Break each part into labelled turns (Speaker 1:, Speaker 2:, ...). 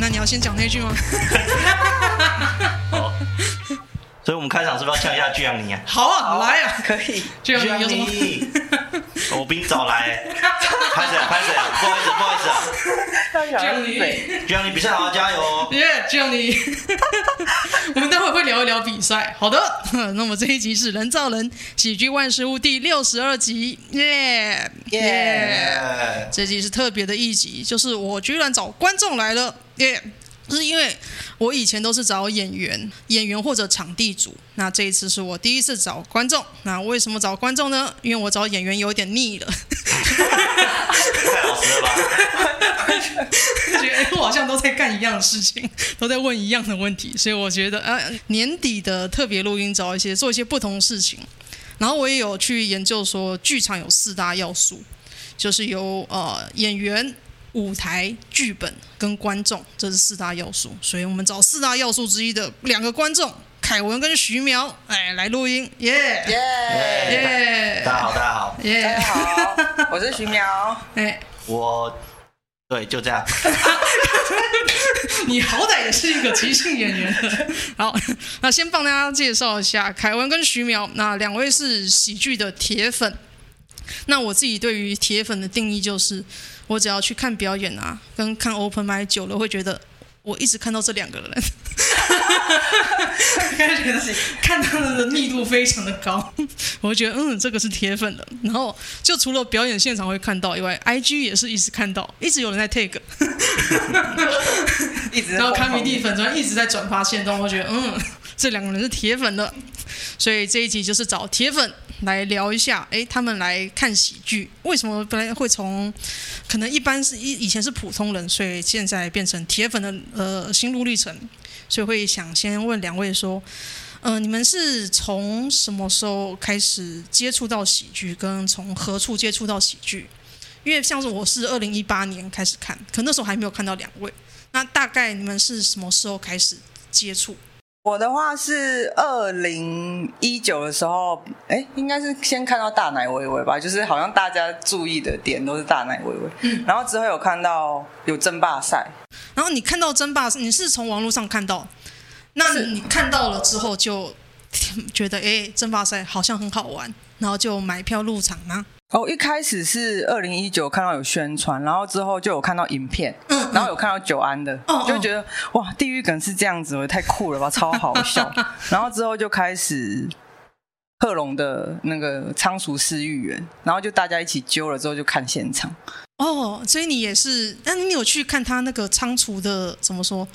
Speaker 1: 那你要先讲那句吗？
Speaker 2: 好，所以我们开场是不是要呛一下巨阳尼啊？
Speaker 1: 好啊，来啊，
Speaker 3: 可以。
Speaker 1: 巨阳尼有什么？
Speaker 2: 我比你早来，拍谁啊？拍谁啊？不好意思，不好意思啊。
Speaker 1: 巨阳尼，
Speaker 2: 巨阳尼比赛好，加油哦！
Speaker 1: 耶，巨阳尼。我们待会会聊一聊比赛。好的，那么这一集是《人造人喜剧万事屋》第六十二集，耶耶。这集是特别的一集，就是我居然找观众来了，耶。是因为我以前都是找演员、演员或者场地组，那这一次是我第一次找观众。那为什么找观众呢？因为我找演员有点腻了。
Speaker 2: 太老实了吧？
Speaker 1: 觉得我好像都在干一样的事情，都在问一样的问题，所以我觉得啊，年底的特别录音找一些做一些不同的事情。然后我也有去研究说，剧场有四大要素，就是有呃演员。舞台、剧本跟观众，这是四大要素，所以我们找四大要素之一的两个观众，凯文跟徐苗，哎，来录音，耶耶
Speaker 2: 耶！大家好，大家好，
Speaker 3: 耶，大家好，我是徐苗，
Speaker 1: 哎，
Speaker 2: 我，对，就这样。
Speaker 1: 你好歹也是一个即兴演员。好，那先帮大家介绍一下凯文跟徐苗，那两位是喜剧的铁粉。那我自己对于铁粉的定义就是。我只要去看表演啊，跟看 open mic 久了，会觉得我一直看到这两个人，开始觉得看他们的密度非常的高，我会觉得嗯，这个是铁粉的。然后就除了表演现场会看到以外，IG 也是一直看到，一直有人在 take，
Speaker 3: 一直，
Speaker 1: 然后卡米蒂粉专一直在转发现动，我觉得嗯，这两个人是铁粉的，所以这一集就是找铁粉。来聊一下，哎，他们来看喜剧，为什么本来会从可能一般是以以前是普通人，所以现在变成铁粉的呃心路历程，所以会想先问两位说，嗯、你们是从什么时候开始接触到喜剧，跟从何处接触到喜剧？因为像是我是二零一八年开始看，可那时候还没有看到两位，那大概你们是什么时候开始接触？
Speaker 3: 我的话是二零一九的时候，哎，应该是先看到大奶薇薇吧，就是好像大家注意的点都是大奶薇薇，嗯，然后之后有看到有争霸赛，
Speaker 1: 然后你看到争霸赛，你是从网络上看到，那你看到了之后就觉得，哎，争霸赛好像很好玩，然后就买票入场吗？
Speaker 3: 哦，一开始是二零一九看到有宣传，然后之后就有看到影片，嗯，然后有看到九安的，嗯，就觉得哇，地狱梗是这样子，我太酷了吧，超好笑。然后之后就开始贺龙的那个仓鼠市议员，然后就大家一起揪了之后就看现场。
Speaker 1: 哦，所以你也是，那你有去看他那个仓鼠的怎么说？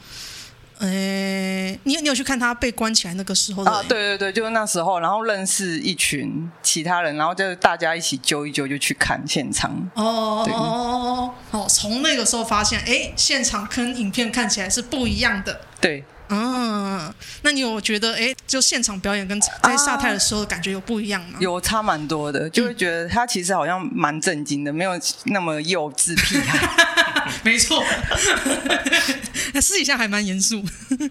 Speaker 1: 诶，你你有去看他被关起来那个时候的？啊，
Speaker 3: 对对对，就是那时候，然后认识一群其他人，然后就大家一起揪一揪，就去看现场。
Speaker 1: 哦哦哦哦哦，从那个时候发现，哎，现场跟影片看起来是不一样的。
Speaker 3: 对。
Speaker 1: 嗯，那你有觉得哎，就现场表演跟在沙泰的时候的感觉有不一样吗？
Speaker 3: 啊、有差蛮多的，就会觉得他其实好像蛮正经的，没有那么幼稚屁孩。
Speaker 1: 没错，那 私底下还蛮严肃。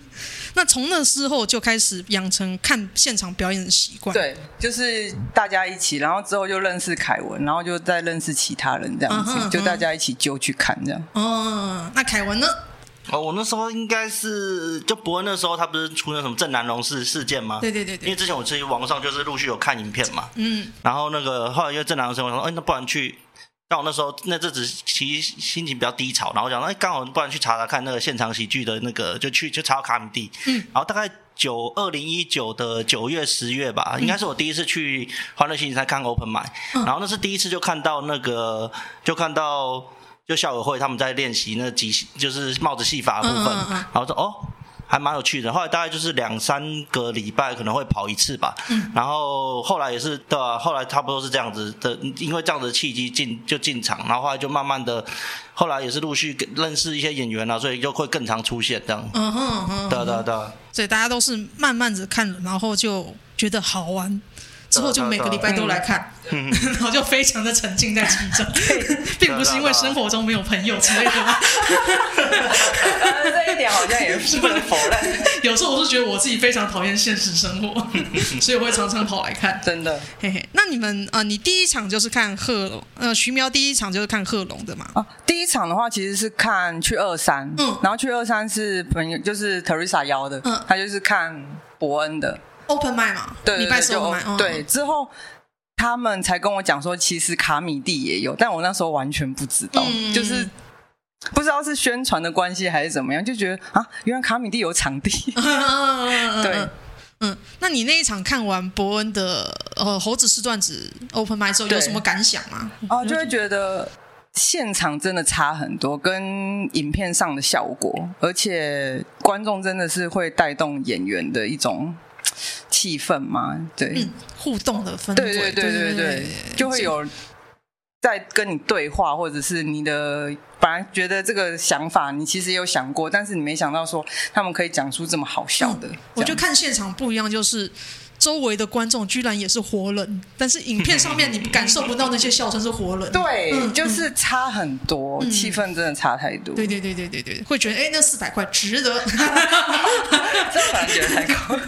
Speaker 1: 那从那时候就开始养成看现场表演的习惯。
Speaker 3: 对，就是大家一起，然后之后就认识凯文，然后就再认识其他人，这样子，嗯、就大家一起揪去看这样。
Speaker 1: 哦，那凯文呢？
Speaker 2: 哦，我那时候应该是就博恩那时候，他不是出那什么郑南龙事事件吗？
Speaker 1: 对对对对。
Speaker 2: 因为之前我其实网上就是陆续有看影片嘛。嗯。然后那个后来因为郑南龙事，我说，哎，那不然去。刚好那时候那阵子其实心情比较低潮，然后我讲，哎，刚好不然去查查看那个现场喜剧的那个，就去就查到卡米蒂。嗯。然后大概九二零一九的九月十月吧，嗯、应该是我第一次去欢乐星期三看 Open 嗯。然后那是第一次就看到那个，就看到。就校委会他们在练习那即就是帽子戏法的部分，嗯嗯嗯嗯，然后说哦，还蛮有趣的。后来大概就是两三个礼拜可能会跑一次吧，嗯、然后后来也是对吧、啊？后来差不多是这样子的，因为这样子的契机进就进场，然后后来就慢慢的，后来也是陆续认识一些演员啊，所以就会更常出现这样。嗯哼嗯哼，对对对。
Speaker 1: 所以大家都是慢慢的看，然后就觉得好玩。之后就每个礼拜都来看，然后就非常的沉浸在其中，并不是因为生活中没有朋友之类的。
Speaker 3: 这一点好像也是不能否认。
Speaker 1: 有时候我是觉得我自己非常讨厌现实生活，所以我会常常跑来看。
Speaker 3: 真的，
Speaker 1: 嘿嘿。那你们啊、呃，你第一场就是看贺龙，呃，徐苗第一场就是看贺龙的嘛？
Speaker 3: 啊，第一场的话其实是看去二三，嗯，然后去二三是朋友，就是 Teresa 邀的，嗯，他就是看伯恩的。
Speaker 1: Open mic 嘛，
Speaker 3: 对，礼
Speaker 1: 拜四 Open mic，
Speaker 3: 对，之后他们才跟我讲说，其实卡米蒂也有，但我那时候完全不知道，嗯、就是不知道是宣传的关系还是怎么样，就觉得啊，原来卡米蒂有场地。对，
Speaker 1: 嗯，那你那一场看完伯恩的呃猴子是段子 Open mic 之后，有什么感想吗？
Speaker 3: 哦，就会觉得现场真的差很多，跟影片上的效果，而且观众真的是会带动演员的一种。气氛嘛，对、嗯，
Speaker 1: 互动的氛围，
Speaker 3: 对对对对对，就会有在跟你对话，或者是你的本来觉得这个想法，你其实也有想过，但是你没想到说他们可以讲出这么好笑的。嗯、
Speaker 1: 我觉得看现场不一样，就是。周围的观众居然也是活人，但是影片上面你感受不到那些笑声是活人。
Speaker 3: 对，嗯、就是差很多，嗯、气氛真的差太多。
Speaker 1: 对对对对对对，会觉得哎，那四百块值得。这
Speaker 3: 反而觉得太高，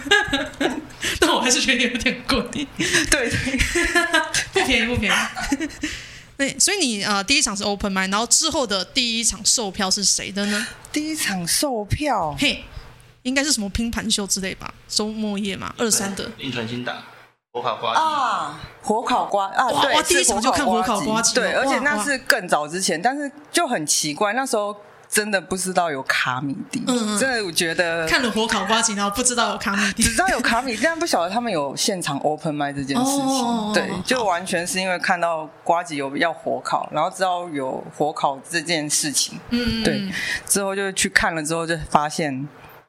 Speaker 1: 但我还是觉得有点贵。
Speaker 3: 对，
Speaker 1: 不便宜不便宜。对，所以你啊、呃，第一场是 open m i d 然后之后的第一场售票是谁的呢？
Speaker 3: 第一场售票，
Speaker 1: 嘿。应该是什么拼盘秀之类吧，周末夜嘛，二三的。
Speaker 2: 林传新打，火烤瓜
Speaker 3: 啊，火烤瓜啊，对，
Speaker 1: 哇，第一场就看火烤瓜，
Speaker 3: 对，而且那是更早之前，但是就很奇怪，那时候真的不知道有卡米蒂，嗯，真的我觉得
Speaker 1: 看了火烤瓜，然后不知道有卡米蒂，
Speaker 3: 只知道有卡米蒂，但不晓得他们有现场 open mic 这件事情，对，就完全是因为看到瓜子有要火烤，然后知道有火烤这件事情，嗯，对，之后就去看了之后就发现。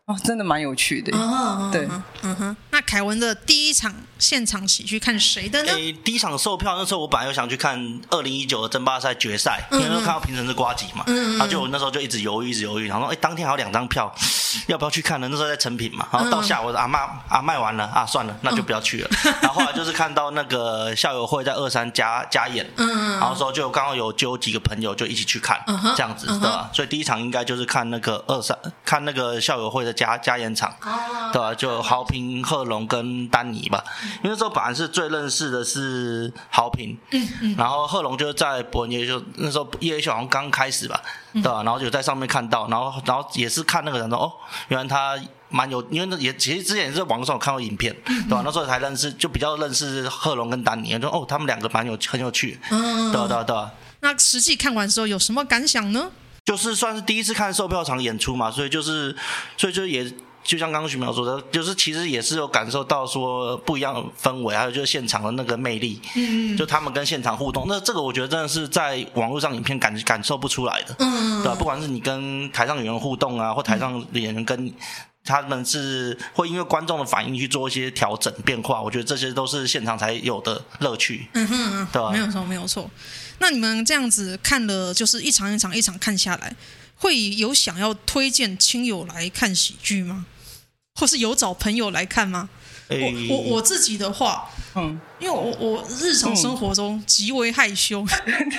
Speaker 3: 哦，真的蛮有趣的。哦、对，
Speaker 1: 嗯哼。那凯文的第一场现场喜剧看谁的呢？
Speaker 2: 诶，第一场售票那时候，我本来又想去看二零一九的争霸赛决赛，嗯嗯因为看到评审是瓜吉嘛，嗯嗯然后就我那时候就一直犹豫，一直犹豫，然后说，诶，当天还有两张票，要不要去看呢？那时候在成品嘛，然后到下午啊卖啊卖完了啊，算了，那就不要去了。嗯、然后后来就是看到那个校友会在二三加加演，嗯嗯然后说就刚好有揪几个朋友就一起去看，嗯、这样子对吧？所以第一场应该就是看那个二三，看那个校友会的。加加演场，对吧？就豪平、贺龙跟丹尼吧。因为那时候本来是最认识的是豪平，嗯嗯，然后贺龙就在伯恩夜就那时候夜秀好像刚开始吧，对吧？然后就在上面看到，然后然后也是看那个人说哦，原来他蛮有，因为那也其实之前也是在网络上有看过影片，对吧？那时候才认识，就比较认识贺龙跟丹尼，就哦，他们两个蛮有很有趣，嗯，对吧？对吧？对吧？
Speaker 1: 那实际看完之后有什么感想呢？
Speaker 2: 就是算是第一次看售票场演出嘛，所以就是，所以就也就像刚刚徐苗说的，就是其实也是有感受到说不一样的氛围，还有就是现场的那个魅力，嗯，就他们跟现场互动，那这个我觉得真的是在网络上影片感感受不出来的，嗯，对吧？不管是你跟台上演员互动啊，或台上演员跟他们是会因为观众的反应去做一些调整变化，我觉得这些都是现场才有的乐趣，嗯哼嗯，对吧？
Speaker 1: 没有错，没有错。那你们这样子看了，就是一场一场一场看下来，会有想要推荐亲友来看喜剧吗？或是有找朋友来看吗？欸、我我我自己的话，嗯，因为我我日常生活中极为害羞，嗯、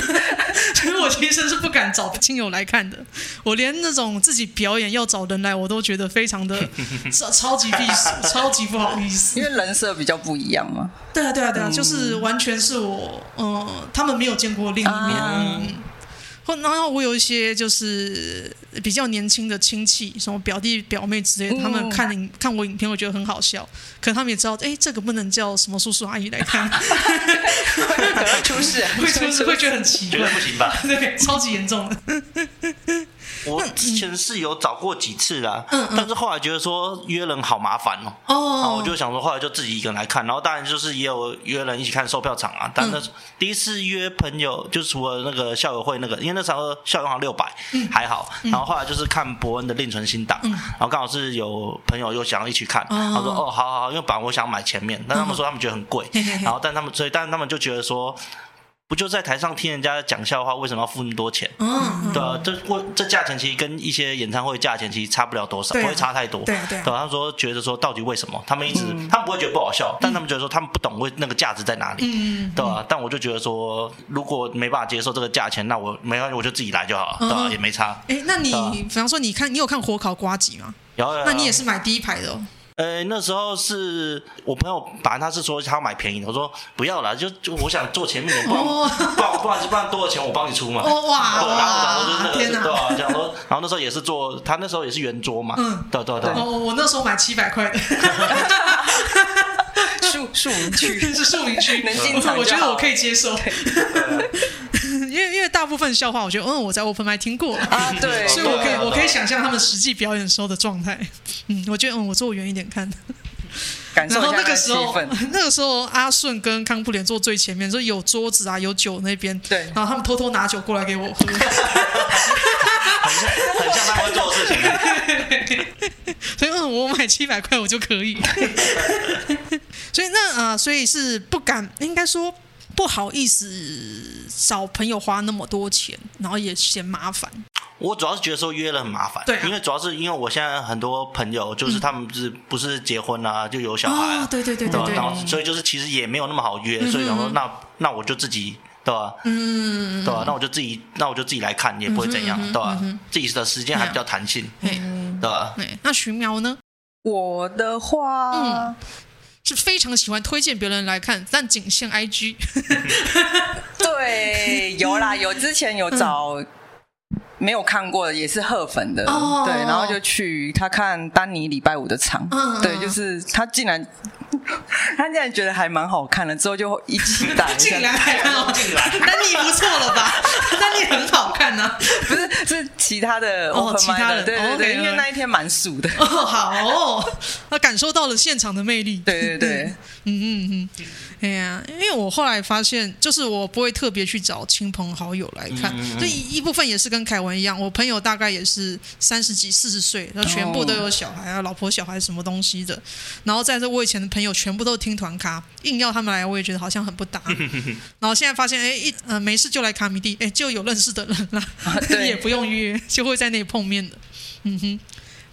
Speaker 1: 所以我其实是不敢找亲友来看的。我连那种自己表演要找人来，我都觉得非常的 超超级避暑，超级不好意思。
Speaker 3: 因为人设比较不一样嘛。
Speaker 1: 对啊对啊对啊，就是完全是我，嗯、呃，他们没有见过另一面。啊嗯然后我有一些就是比较年轻的亲戚，什么表弟表妹之类的，他们看影看我影片，我觉得很好笑。可他们也知道，哎，这个不能叫什么叔叔阿姨来看，
Speaker 3: 会出事，
Speaker 1: 会出事，会觉得很奇怪，
Speaker 2: 不行吧？
Speaker 1: 对，超级严重的。
Speaker 2: 我之前是有找过几次啦，嗯嗯、但是后来觉得说约人好麻烦哦，哦，然后我就想说，后来就自己一个人来看，然后当然就是也有约人一起看售票场啊。但那第一次约朋友，就除了那个校友会那个，因为那时候校友好像六百，还好。然后后来就是看伯恩的另存新档，嗯、然后刚好是有朋友又想要一起看，他、嗯、说哦，好好好，因为本来我想买前面，但他们说他们觉得很贵，嗯、然后但他们所以但他们就觉得说。不就在台上听人家讲笑话，为什么要付那么多钱？嗯，对啊，这过这价钱其实跟一些演唱会价钱其实差不了多少，不会差太多。
Speaker 1: 对对。
Speaker 2: 对，他说觉得说到底为什么？他们一直他们不会觉得不好笑，但他们觉得说他们不懂为那个价值在哪里。嗯，对吧？但我就觉得说，如果没办法接受这个价钱，那我没关系，我就自己来就好了，对吧？也没差。
Speaker 1: 哎，那你比方说，你看你有看火烤瓜吉吗？
Speaker 2: 有。
Speaker 1: 那你也是买第一排的哦。
Speaker 2: 呃，那时候是我朋友，反正他是说他要买便宜的，我说不要了，就就我想坐前面点，不然不然不然不然多少钱我帮你出嘛。
Speaker 1: 哇！
Speaker 2: 对，然后然后就是那个对啊，讲说，然后那时候也是坐，他那时候也是圆桌嘛。嗯，对对对。
Speaker 1: 我我那时候买七百块的。
Speaker 3: 庶庶民区
Speaker 1: 是庶民区，能进场，我觉得我可以接受。部分笑话，我觉得嗯我在 open mic 听过
Speaker 3: 啊，对，
Speaker 1: 所以我可以我可以想象他们实际表演时候的状态。嗯，我觉得嗯我坐远一点看，
Speaker 3: 感受一下那个时候。
Speaker 1: 那个时候阿顺跟康布莲坐最前面，就有桌子啊有酒那边，
Speaker 3: 对，
Speaker 1: 然后他们偷偷拿酒过来给我喝，很
Speaker 2: 像很像他们会做事情。
Speaker 1: 所以嗯我买七百块我就可以，所以那啊、呃、所以是不敢应该说。不好意思找朋友花那么多钱，然后也嫌麻烦。
Speaker 2: 我主要是觉得说约了很麻烦，
Speaker 1: 对、啊，
Speaker 2: 因为主要是因为我现在很多朋友就是他们是不是结婚啊，嗯、就有小孩、啊
Speaker 1: 哦，对对对对对，
Speaker 2: 然后所以就是其实也没有那么好约，嗯、所以想说那那我就自己对吧？嗯，对吧？那我就自己那我就自己来看也不会怎样，嗯、对吧？嗯、自己的时间还比较弹性，嗯、对吧？
Speaker 1: 那徐苗呢？
Speaker 3: 我的话。
Speaker 1: 是非常喜欢推荐别人来看，但仅限 IG。
Speaker 3: 对，有啦，有之前有找没有看过的，也是赫粉的，哦、对，然后就去他看丹尼礼拜五的场，嗯、对，就是他竟然。他竟然觉得还蛮好看的，之后就一起打一下。
Speaker 1: 进来还看哦，进来，丹尼不错了吧？丹尼很好看呢，
Speaker 3: 不是是其他的哦，其他的对对对，因为那一天蛮熟的。
Speaker 1: 哦，好，他感受到了现场的魅力，
Speaker 3: 对对对，嗯嗯
Speaker 1: 嗯。对呀，因为我后来发现，就是我不会特别去找亲朋好友来看，这一一部分也是跟凯文一样，我朋友大概也是三十几、四十岁，然后全部都有小孩啊，老婆小孩什么东西的。然后在这我以前的朋友全部都听团咖，硬要他们来，我也觉得好像很不搭。然后现在发现，哎，一呃没事就来卡米蒂，哎，就有认识的人了，也不用约，就会在那里碰面的。嗯哼。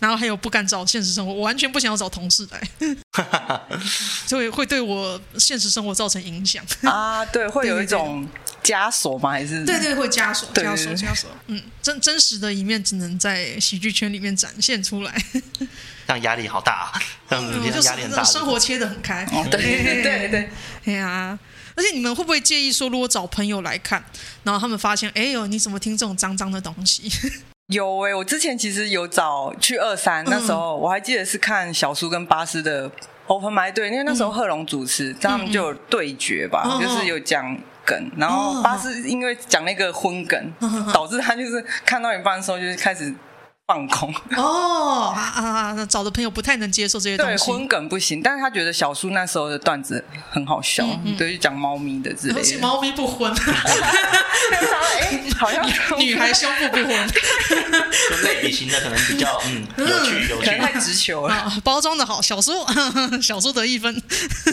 Speaker 1: 然后还有不敢找现实生活，我完全不想要找同事来，所以会对我现实生活造成影响
Speaker 3: 啊。对，会有一种枷锁吗？还是
Speaker 1: 对对，会枷锁，枷锁，枷锁。嗯，真真实的一面只能在喜剧圈里面展现出来。
Speaker 2: 这样压力好大啊！这样压力很大。
Speaker 1: 生活切得很开。
Speaker 3: 对对对对，
Speaker 1: 哎呀，而且你们会不会介意说，如果找朋友来看，然后他们发现，哎呦，你怎么听这种脏脏的东西？
Speaker 3: 有诶、欸，我之前其实有找去二三，那时候我还记得是看小苏跟巴斯的 Open Mic 对，因为那时候贺龙主持，他们就有对决吧，就是有讲梗，然后巴斯因为讲那个荤梗，导致他就是看到一半的时候就是开始。放空
Speaker 1: 哦啊啊！找的朋友不太能接受这些东西，
Speaker 3: 对，荤梗不行。但是他觉得小叔那时候的段子很好笑，对，讲猫咪的之类的。
Speaker 1: 猫咪不荤，
Speaker 3: 哎，好像
Speaker 1: 女孩胸部不荤，
Speaker 2: 就类比型的可能比较嗯有趣有趣，
Speaker 3: 太直球了。
Speaker 1: 包装的好，小叔 小叔得一分。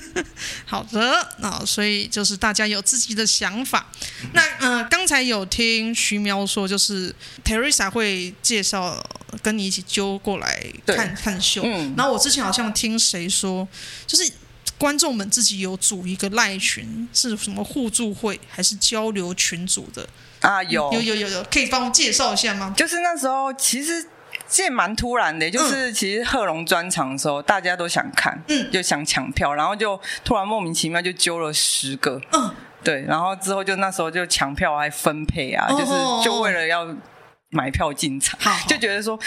Speaker 1: 好的，那所以就是大家有自己的想法。那呃，刚才有听徐苗说，就是 Teresa 会介绍。跟你一起揪过来看看秀，嗯，然后我之前好像听谁说，就是观众们自己有组一个赖群，是什么互助会还是交流群组的？
Speaker 3: 啊？有。
Speaker 1: 有有有有，可以帮我介绍一下吗？
Speaker 3: 就是那时候其实这蛮突然的，就是其实贺龙专场的时候，大家都想看，嗯，就想抢票，然后就突然莫名其妙就揪了十个，嗯，对，然后之后就那时候就抢票还分配啊，就是就为了要。买票进场，好好就觉得说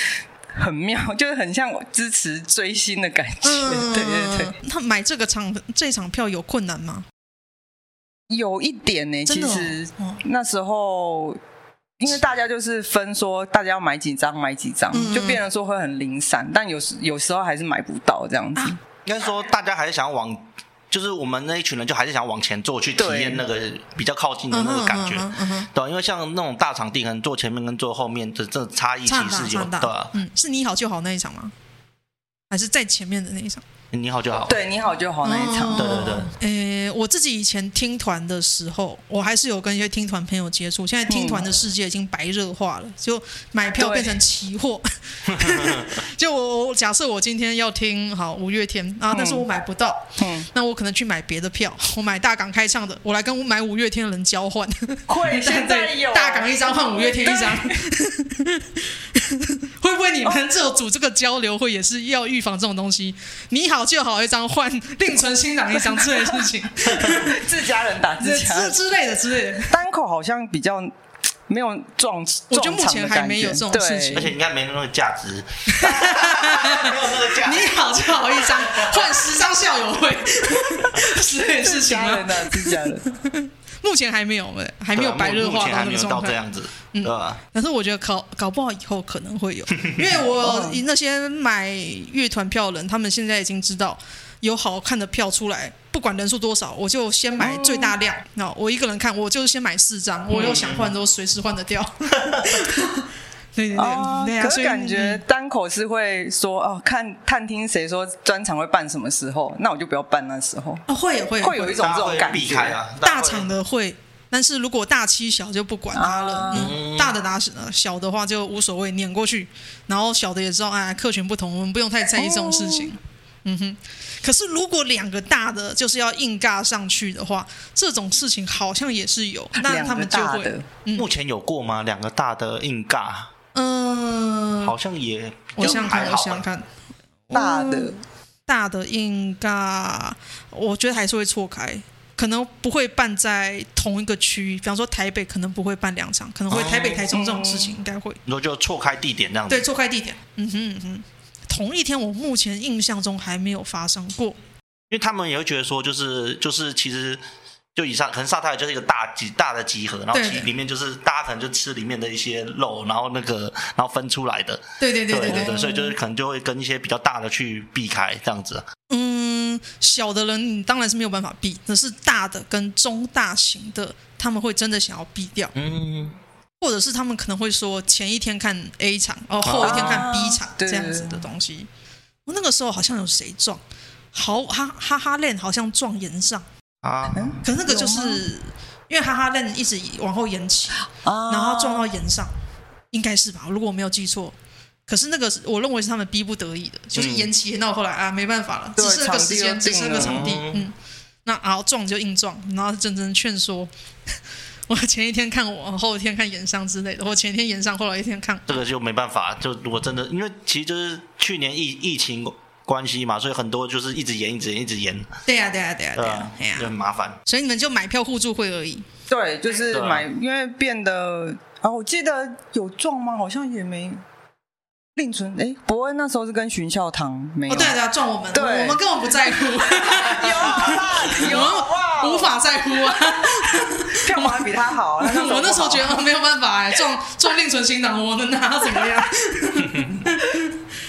Speaker 3: 很妙，就是很像支持追星的感觉。嗯、对对对，
Speaker 1: 他买这个场这场票有困难吗？
Speaker 3: 有一点呢、欸，其实、哦、那时候因为大家就是分说大家要买几张买几张，嗯、就变成说会很零散，但有时有时候还是买不到这样子。啊、
Speaker 2: 应该说大家还是想要往。就是我们那一群人，就还是想往前坐，去体验那个比较靠近的那个感觉，对，因为像那种大场地，可能坐前面跟坐后面的这差异其实是有的。嗯，
Speaker 1: 是你好就好那一场吗？还是在前面的那一场？
Speaker 2: 你好就好，
Speaker 3: 对，你好就好那一场，
Speaker 2: 对对对。
Speaker 1: 诶，我自己以前听团的时候，我还是有跟一些听团朋友接触。现在听团的世界已经白热化了，就买票变成期货。就我假设我今天要听好五月天啊，但是我买不到，嗯那我可能去买别的票，我买大港开唱的，我来跟买五月天的人交换。
Speaker 3: 会 现在有
Speaker 1: 大港一张换五月天一张。会不会你们这组这个交流会也是要预防这种东西？你好就好一张换另存新档一张之类的事情，
Speaker 3: 自家人打自家
Speaker 1: 之之类的之类的。
Speaker 3: 单口好像比较没有撞，
Speaker 1: 我觉得目前还没有这种事情，
Speaker 2: 而且应该没那个价值。没有那个价值。
Speaker 1: 你好就好一张换十张校友会 之类的事情
Speaker 3: 吗？自家人。
Speaker 1: 目前还没有，还没有白热化到那个状态。
Speaker 2: 嗯，
Speaker 1: 但是我觉得搞搞不好以后可能会有，因为我那些买乐团票的人，他们现在已经知道有好看的票出来，不管人数多少，我就先买最大量。那我一个人看，我就是先买四张，我又想换都随时换得掉。对对对，
Speaker 3: 哦、
Speaker 1: 对啊，
Speaker 3: 可是感觉单口是会说哦，看探听谁说专场会办什么时候，那我就不要办那时候。
Speaker 1: 哦，会会
Speaker 3: 会有一种这种感觉。
Speaker 2: 啊，
Speaker 1: 大场的会，但是如果大欺小就不管他了，啊、嗯，大的打死了，小的话就无所谓，撵过去。然后小的也知道，哎，客群不同，我们不用太在意这种事情。哦、嗯哼。可是如果两个大的就是要硬尬上去的话，这种事情好像也是有，那他们就会。
Speaker 2: 嗯、目前有过吗？两个大的硬尬。
Speaker 1: 嗯，
Speaker 2: 好像也，
Speaker 1: 我想看，我想看
Speaker 3: 大的
Speaker 1: 大的硬尬，我觉得还是会错开，可能不会办在同一个区域。比方说台北，可能不会办两场，可能会台北、台中这种事情应该会。
Speaker 2: 那就错开地点这样子。
Speaker 1: 对，错开地点。嗯哼嗯哼，同一天我目前印象中还没有发生过，
Speaker 2: 因为他们也会觉得说，就是就是其实。就以上可能萨泰尔就是一个大集大的集合，然后其里面就是大家可能就吃里面的一些肉，然后那个然后分出来的。
Speaker 1: 对对对对对，
Speaker 2: 对对对，所以就是可能就会跟一些比较大的去避开这样子。
Speaker 1: 嗯，小的人你当然是没有办法避，可是大的跟中大型的他们会真的想要避掉。嗯，或者是他们可能会说前一天看 A 场，哦后一天看 B 场、啊、这样子的东西。我那个时候好像有谁撞，好哈哈哈链好像撞岩上。啊，可那个就是因为哈哈链一直往后延期，然后撞到岩上，应该是吧？如果我没有记错，可是那个我认为是他们逼不得已的，就是延期延到后来啊，没办法了，只是个时间，只是个场地，嗯，那然后撞就硬撞，然后真真劝说，我前一天看我，后一天看演上之类的，我前一天演上，后来一天看，
Speaker 2: 这个就没办法，就如果真的，因为其实就是去年疫疫情。关系嘛，所以很多就是一直延，一直延，一直延。
Speaker 1: 对呀，对呀，对呀，对呀，
Speaker 2: 就很麻烦。
Speaker 1: 所以你们就买票互助会而已。
Speaker 3: 对，就是买，因为变得啊，我记得有撞吗？好像也没。另存哎，伯恩那时候是跟巡校堂没有。
Speaker 1: 对对，撞我们，对，我们根本不在乎。
Speaker 3: 有 有哇，
Speaker 1: 无法在乎啊。
Speaker 3: 票还比他好。我
Speaker 1: 那时候觉得没有办法哎，撞撞另存新党，我能拿怎么样？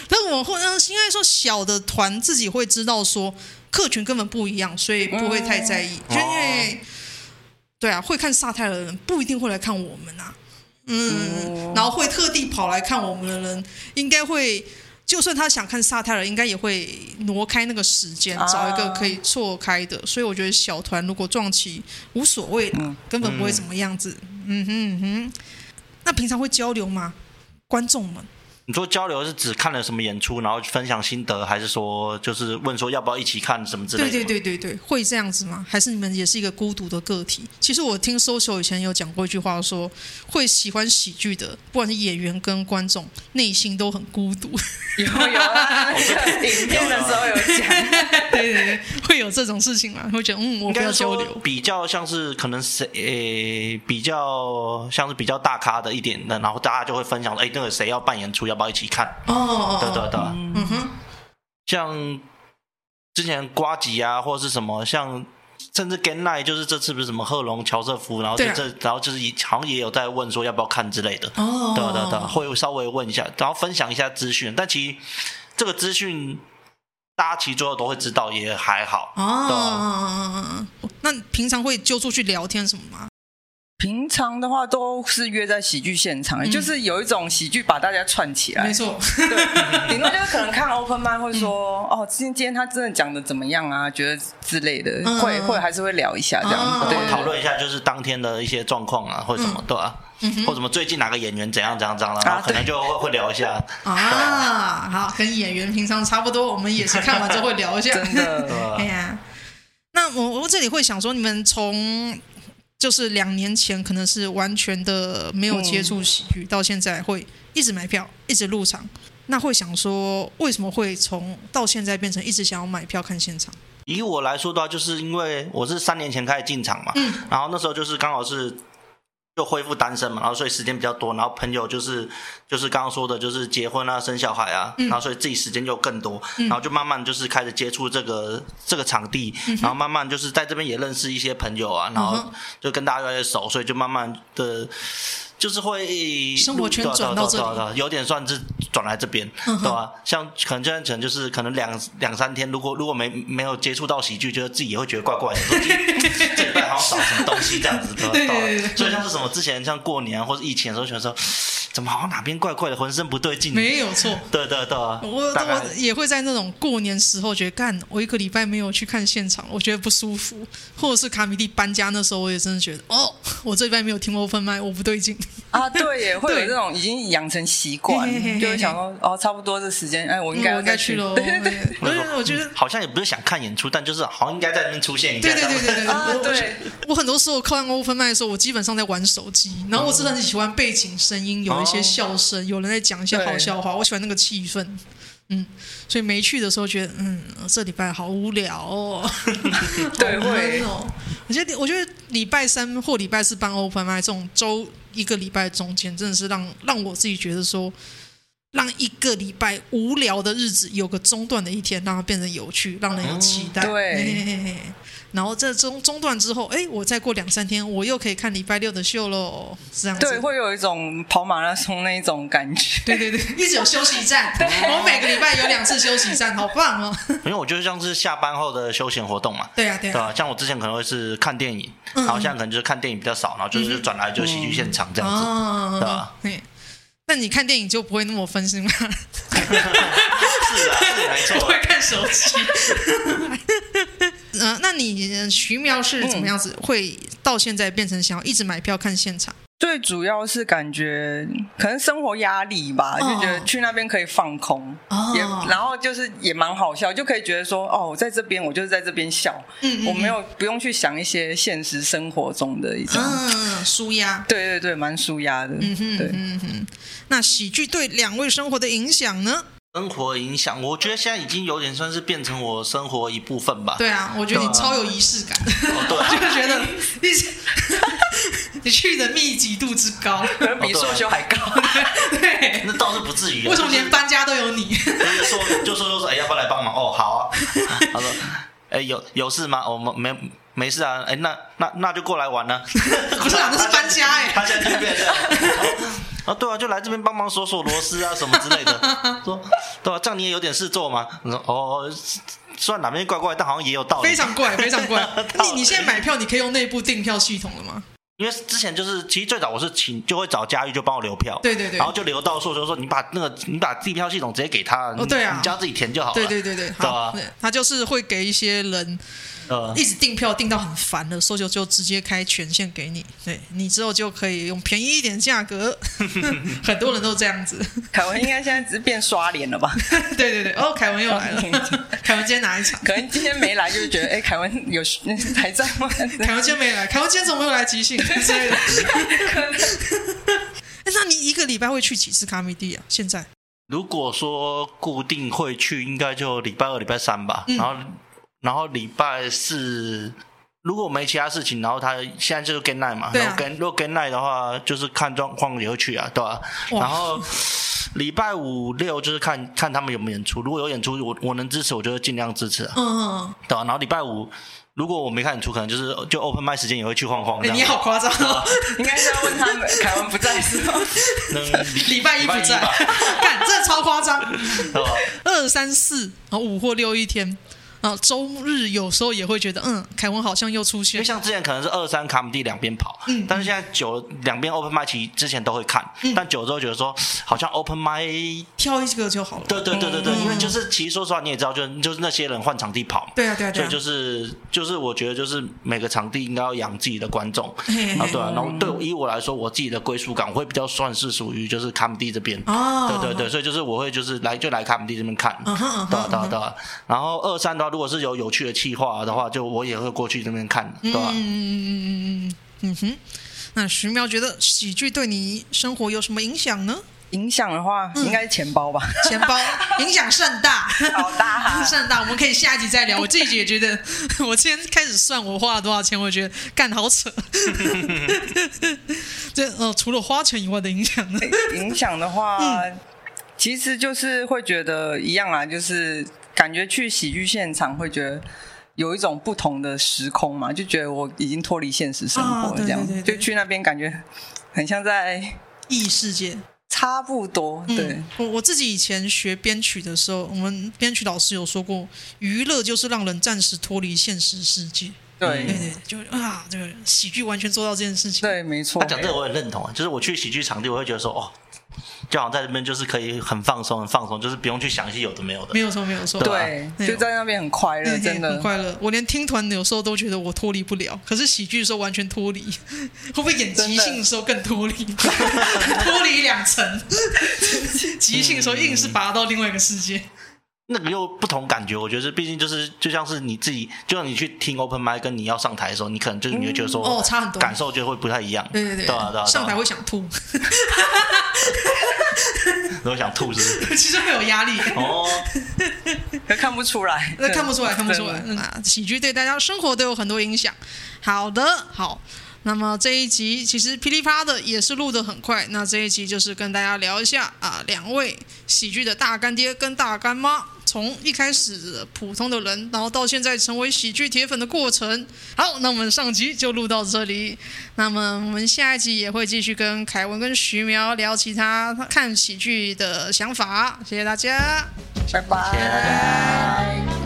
Speaker 1: 但是我会嗯，应该说小的团自己会知道说客群根本不一样，所以不会太在意。因为对啊，会看萨泰尔的人不一定会来看我们啊。嗯，然后会特地跑来看我们的人，应该会就算他想看萨泰尔，应该也会挪开那个时间，找一个可以错开的。所以我觉得小团如果撞期无所谓的，根本不会怎么样子。嗯哼嗯哼，那平常会交流吗？观众们？
Speaker 2: 你说交流是指看了什么演出，然后分享心得，还是说就是问说要不要一起看什么之类的？
Speaker 1: 对对对对对，会这样子吗？还是你们也是一个孤独的个体？其实我听 social 以前有讲过一句话说，说会喜欢喜剧的，不管是演员跟观众，内心都很孤独。
Speaker 3: 有有啊，影片的时候有讲，
Speaker 1: 对对对，会有这种事情吗？会觉得嗯，我不要交流，
Speaker 2: 比较像是可能谁、欸、比较像是比较大咖的一点的，然后大家就会分享，哎、欸，那个谁要办演出。要不要一起看？哦，对对对，嗯哼，像之前瓜吉啊，或者是什么，像甚至 Game Night，就是这次不是什么贺龙、乔瑟夫，然后就这，啊、然后就是好像也有在问说要不要看之类的。哦，对对对，会稍微问一下，然后分享一下资讯。但其实这个资讯大家其实最后都会知道，也还好。哦，
Speaker 1: 对，那平常会揪出去聊天什么吗？
Speaker 3: 平常的话都是约在喜剧现场，嗯、就是有一种喜剧把大家串起来。
Speaker 1: 没错，
Speaker 3: 对，顶多就是可能看 open mic 会说、嗯、哦，今天今天他真的讲的怎么样啊？觉得之类的，嗯、会会还是会聊一下这样子，对，
Speaker 2: 讨论一下就是当天的一些状况啊，或者什么，对啊？或什么最近哪个演员怎样怎样怎样，然后可能就会会聊一下
Speaker 1: 啊。好，跟演员平常差不多，我们也是看完之后会聊一下。
Speaker 3: 真的，
Speaker 1: 哎呀，那我我这里会想说，你们从。就是两年前可能是完全的没有接触喜剧，嗯、到现在会一直买票，一直入场。那会想说，为什么会从到现在变成一直想要买票看现场？
Speaker 2: 以我来说的话，就是因为我是三年前开始进场嘛，嗯，然后那时候就是刚好是。就恢复单身嘛，然后所以时间比较多，然后朋友就是就是刚刚说的，就是结婚啊、生小孩啊，嗯、然后所以自己时间就更多，嗯、然后就慢慢就是开始接触这个这个场地，嗯、然后慢慢就是在这边也认识一些朋友啊，然后就跟大家越来越熟，所以就慢慢的。就是会
Speaker 1: 生活圈转到这里，
Speaker 2: 有点算是转来这边，对吧？像可能这样可能就是可能两两三天，如果如果没没有接触到喜剧，觉得自己也会觉得怪怪的，说这礼拜好像少什么东西这样子，对吧？所以像是什么之前像过年或者疫情的时候，觉得说怎么好像哪边怪怪的，浑身不对劲。
Speaker 1: 没有错，
Speaker 2: 对对对，
Speaker 1: 我我也会在那种过年时候觉得，干我一个礼拜没有去看现场，我觉得不舒服，或者是卡米蒂搬家那时候，我也真的觉得哦，我这礼拜没有听 open mic，我不对劲。
Speaker 3: 啊，对，也 会有这种已经养成习惯，就会想说，哦，差不多这时间，哎，我应该
Speaker 1: 应该去喽。对对对，我觉得
Speaker 2: 好像也不是想看演出，但就是好像应该在那边出现一下。
Speaker 1: 对对对对对对，对。我很多时候看 open mic 的时候，我基本上在玩手机，然后我是很喜欢背景声音，有一些笑声，有人在讲一些好笑话，我喜欢那个气氛。嗯，所以没去的时候觉得，嗯，这礼拜好无聊哦。
Speaker 3: 对，会
Speaker 1: 哦。我觉得，我觉得礼拜三或礼拜四办 open mic 这种周一个礼拜中间，真的是让让我自己觉得说，让一个礼拜无聊的日子有个中断的一天，让它变成有趣，让人有期待。
Speaker 3: 嗯、对。嘿嘿嘿
Speaker 1: 然后这中中断之后，哎，我再过两三天，我又可以看礼拜六的秀喽，是这样子。
Speaker 3: 对，会有一种跑马拉松那一种感觉。
Speaker 1: 对对对，一直有休息站。对我每个礼拜有两次休息站，好棒哦。
Speaker 2: 因为我觉得像是下班后的休闲活动嘛。
Speaker 1: 对啊，对啊。对啊，
Speaker 2: 像我之前可能会是看电影，嗯、然后现在可能就是看电影比较少，然后就是转来就喜剧现场这样子，嗯、对吧？
Speaker 1: 对。那你看电影就不会那么分心吗？是
Speaker 2: 啊，是没错。
Speaker 1: 会看手机。嗯、呃，那你徐苗是怎么样子？会到现在变成想要一直买票看现场？
Speaker 3: 最主要是感觉可能生活压力吧，哦、就觉得去那边可以放空，哦、也然后就是也蛮好笑，就可以觉得说哦，我在这边我就是在这边笑，嗯，嗯，我没有不用去想一些现实生活中的一种
Speaker 1: 嗯，舒压，
Speaker 3: 对对对，蛮舒压的，嗯哼，对，嗯哼。
Speaker 1: 那喜剧对两位生活的影响呢？
Speaker 2: 生活影响，我觉得现在已经有点算是变成我生活一部分吧。
Speaker 1: 对啊，我觉得你超有仪式感，
Speaker 2: 哦、对、啊，
Speaker 1: 就觉得 你你去的密集度之高，可能
Speaker 3: 比硕修还高。
Speaker 1: 对，
Speaker 2: 那倒是不至于。
Speaker 1: 为什么连搬家都有你？
Speaker 2: 就说，就说，就说，哎，要不要来帮忙？哦，好啊。他说，哎，有有事吗？我、哦、们没没事啊。哎，那那那就过来玩呢。
Speaker 1: 不是啊，那是搬家哎。
Speaker 2: 他现在这边。啊，对啊，就来这边帮忙锁锁螺丝啊，什么之类的。说，对啊，这样你也有点事做吗？你说，哦，虽然哪边怪怪，但好像也有道理。
Speaker 1: 非常怪，非常怪。你你现在买票，你可以用内部订票系统了吗？
Speaker 2: 因为之前就是，其实最早我是请，就会找佳玉就帮我留票。
Speaker 1: 对对对。
Speaker 2: 然后就留到说，就说你把那个你把地票系统直接给他，
Speaker 1: 哦对啊，
Speaker 2: 你叫自己填就好了。
Speaker 1: 对对对对，
Speaker 2: 对吧？
Speaker 1: 他就是会给一些人。呃，一直订票订到很烦了，所以就就直接开权限给你，对你之后就可以用便宜一点价格，很多人都这样子。
Speaker 3: 凯文应该现在只是变刷脸了吧？
Speaker 1: 对对对，哦，凯文又来了。凯文今天哪一场？
Speaker 3: 可能今天没来，就是觉得哎，凯文有还在吗？
Speaker 1: 凯文今天没来，凯文今天怎么没有来即兴之类的？可能。哎，那你一个礼拜会去几次卡米地啊？现在？
Speaker 2: 如果说固定会去，应该就礼拜二、礼拜三吧，嗯、然后。然后礼拜四，如果没其他事情，然后他现在就是 game night 嘛，然后跟如果 game night 的话，就是看状况也会去啊，对吧？哇然后礼拜五六就是看看他们有没有演出，如果有演出，我我能支持，我就会尽量支持，嗯嗯，对吧？然后礼拜五如果我没看演出，可能就是就 open mic 时间也会去晃晃。
Speaker 1: 你好夸张哦，
Speaker 3: 应该是要问他们凯文不在是吗？
Speaker 1: 礼拜一不在，看这超夸张，二三四然后五或六一天。啊，周日有时候也会觉得，嗯，凯文好像又出现。
Speaker 2: 因为像之前可能是二三卡姆蒂两边跑，嗯，但是现在九两边 open mic 其实之前都会看，嗯、但九之后觉得说好像 open mic
Speaker 1: 挑一个就好了。
Speaker 2: 对对对对对，嗯、因为就是其实说实话你也知道，就就是那些人换场地跑，
Speaker 1: 对啊对啊对啊，
Speaker 2: 所以就是就是我觉得就是每个场地应该要养自己的观众，啊对啊，然后对以我来说，我自己的归属感我会比较算是属于就是卡姆蒂这边，哦，对对对，所以就是我会就是来就来卡姆蒂这边看，对对对，然后二三的话，如果是有有趣的企划的话，就我也会过去这边看，对吧？嗯嗯嗯嗯
Speaker 1: 嗯嗯哼。那徐苗觉得喜剧对你生活有什么影响呢？
Speaker 3: 影响的话，应该是钱包吧。
Speaker 1: 钱包影响甚大，
Speaker 3: 好大，
Speaker 1: 甚大。我们可以下一集再聊。我自己也觉得，我今天开始算我花了多少钱，我觉得干好扯。这呃，除了花钱以外的影响呢？
Speaker 3: 影响的话，嗯、其实就是会觉得一样啊，就是感觉去喜剧现场会觉得。有一种不同的时空嘛，就觉得我已经脱离现实生活了，这样、哦、对对对对，就去那边感觉很像在
Speaker 1: 异世界，
Speaker 3: 差不多。对、嗯、
Speaker 1: 我我自己以前学编曲的时候，我们编曲老师有说过，娱乐就是让人暂时脱离现实世界。
Speaker 3: 对，
Speaker 1: 对对，就啊，这个喜剧完全做到这件事情。
Speaker 3: 对，没错。
Speaker 2: 他讲这个我也认同啊，就是我去喜剧场地，我会觉得说，哦。就好像在这边就是可以很放松，很放松，就是不用去想一些有的没有的。
Speaker 1: 没有错，没有错。
Speaker 3: 对，就在那边很快乐，真的
Speaker 1: 很快乐。我连听团有时候都觉得我脱离不了，可是喜剧的时候完全脱离。会不会演即兴的时候更脱离？脱离两层。即兴的时候硬是拔到另外一个世界。
Speaker 2: 那个又不同感觉，我觉得是，毕竟就是就像是你自己，就像你去听 open mic，跟你要上台的时候，你可能就是你会觉得说，
Speaker 1: 哦，差很多，
Speaker 2: 感受就会不太一样。
Speaker 1: 对对对，对啊对啊，上台会想吐，
Speaker 2: 如果想吐是不是？
Speaker 1: 其实很有压力哦，
Speaker 3: 可看不出来，
Speaker 1: 那看不出来，看不出来。那，喜剧对大家生活都有很多影响。好的，好。那么这一集其实噼里啪啦的也是录得很快。那这一集就是跟大家聊一下啊，两位喜剧的大干爹跟大干妈，从一开始普通的人，然后到现在成为喜剧铁粉的过程。好，那我们上集就录到这里。那么我们下一集也会继续跟凯文跟徐苗聊其他看喜剧的想法。谢谢大家，
Speaker 3: 拜拜。